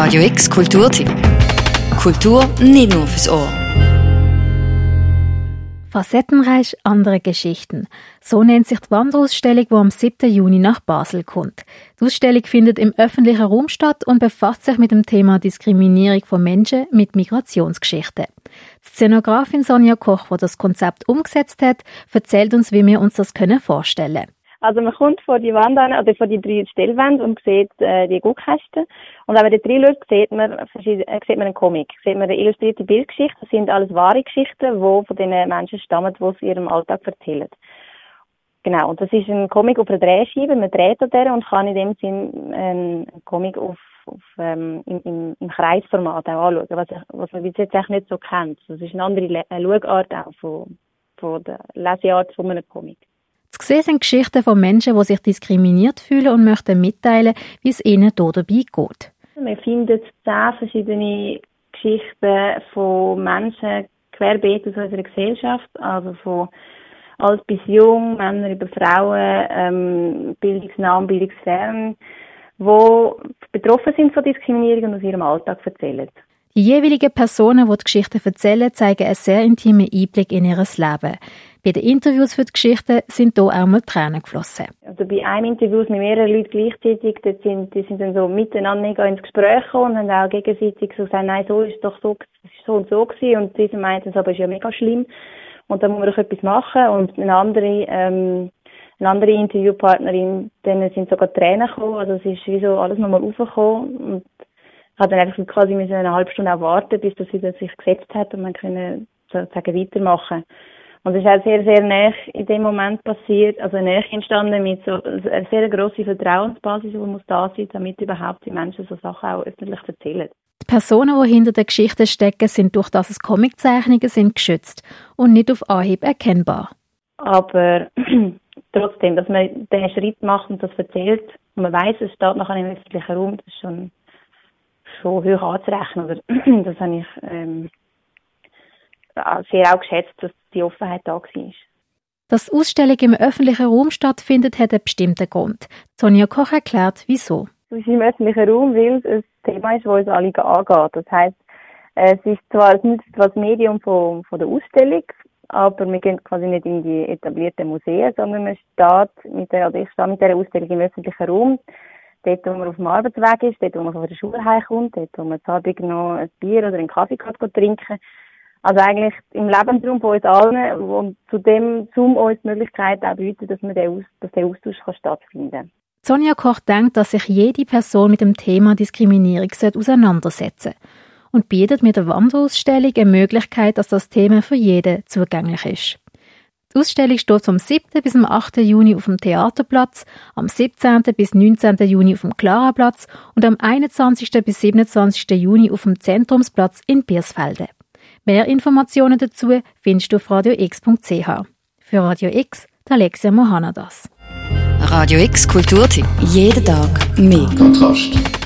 Radio X Kulturtipp. Kultur nicht nur fürs Ohr. Facettenreich andere Geschichten. So nennt sich die Wanderausstellung, die am 7. Juni nach Basel kommt. Die Ausstellung findet im öffentlichen Raum statt und befasst sich mit dem Thema Diskriminierung von Menschen mit Migrationsgeschichten. Die Szenografin Sonja Koch, die das Konzept umgesetzt hat, erzählt uns, wie wir uns das vorstellen können. Also man kommt vor die Wand an, oder vor die drei Stellwände und sieht äh, die Guckkästen. Und wenn man da drin schaut, sieht man, äh, sieht man einen Comic, sieht man eine illustrierte Bildgeschichte. Das sind alles wahre Geschichten, die von den Menschen stammen, die sie ihrem Alltag erzählen. Genau, und das ist ein Comic auf einer Drehscheibe, man dreht an der und kann in dem Sinn einen Comic auf, auf, ähm, im, im, im Kreisformat auch anschauen, was, was man bis jetzt eigentlich nicht so kennt. Das ist eine andere Schauart auch von, von der Leseart von einem Comic. Zu sehen sind Geschichten von Menschen, die sich diskriminiert fühlen und möchten mitteilen, wie es ihnen hier dabei geht. Wir finden zehn verschiedene Geschichten von Menschen querbeet aus unserer Gesellschaft, also von alt bis jung, Männer über Frauen, ähm, bildungsnah, bildungsfern, die betroffen sind von Diskriminierung und aus ihrem Alltag erzählen. Die jeweiligen Personen, die die Geschichten erzählen, zeigen einen sehr intimen Einblick in ihr Leben. Bei den Interviews für die Geschichten sind hier auch mal Tränen geflossen. Also bei einem Interview mit mehreren Leuten gleichzeitig, dort sind, die sind dann so miteinander ins Gespräch gekommen und haben auch gegenseitig so gesagt, nein, so ist es doch so, das ist so und so gewesen. Und diese meinten, es aber ist ja mega schlimm. Und da muss man doch etwas machen. Und eine andere, ähm, eine andere Interviewpartnerin, denen sind sogar Tränen gekommen. Also es ist wie so alles nochmal aufgekommen. Und ich habe dann einfach quasi eine halbe Stunde auch warten, bis das wieder sich gesetzt hat und man können sozusagen weitermachen. Und es ist auch sehr, sehr nah in dem Moment passiert, also näher entstanden mit so einer sehr grossen Vertrauensbasis, die muss da sein, damit überhaupt die Menschen so Sachen auch öffentlich erzählen. Die Personen, die hinter der Geschichte stecken, sind durch das es Comiczeichnungen sind geschützt und nicht auf Anhieb erkennbar. Aber trotzdem, dass man den Schritt macht und das erzählt und man weiß, es steht nachher im öffentlichen Raum, das ist schon, schon hoch anzurechnen. Oder? das habe ich ähm, sehr auch geschätzt, dass die Offenheit da war. Dass die Ausstellung im öffentlichen Raum stattfindet, hat einen bestimmten Grund. Sonja Koch erklärt, wieso. Es ist im öffentlichen Raum, weil es ein Thema ist, das uns alle angeht. Das heisst, es ist zwar es nützt das Medium von, von der Ausstellung, aber wir gehen quasi nicht in die etablierten Museen, sondern man steht mit der, also ich stehe mit der Ausstellung im öffentlichen Raum, dort, wo man auf dem Arbeitsweg ist, dort, wo man von der Schule heimkommt, dort, wo man zu Abend noch ein Bier oder einen Kaffee kann trinken also eigentlich im Lebensraum von uns allen und zudem zum uns die Möglichkeit auch bieten, dass, dass der Austausch kann stattfinden kann. Sonja Koch denkt, dass sich jede Person mit dem Thema Diskriminierung auseinandersetzen sollte und bietet mit der Wanderausstellung eine Möglichkeit, dass das Thema für jeden zugänglich ist. Die Ausstellung steht vom 7. bis zum 8. Juni auf dem Theaterplatz, am 17. bis 19. Juni auf dem Klaraplatz und am 21. bis 27. Juni auf dem Zentrumsplatz in Biersfelde. Mehr Informationen dazu findest du auf radiox.ch. Für Radio X, Alexia Mohanadas. Radio X Kulturtipp. Jeden Tag mehr. Kontrast.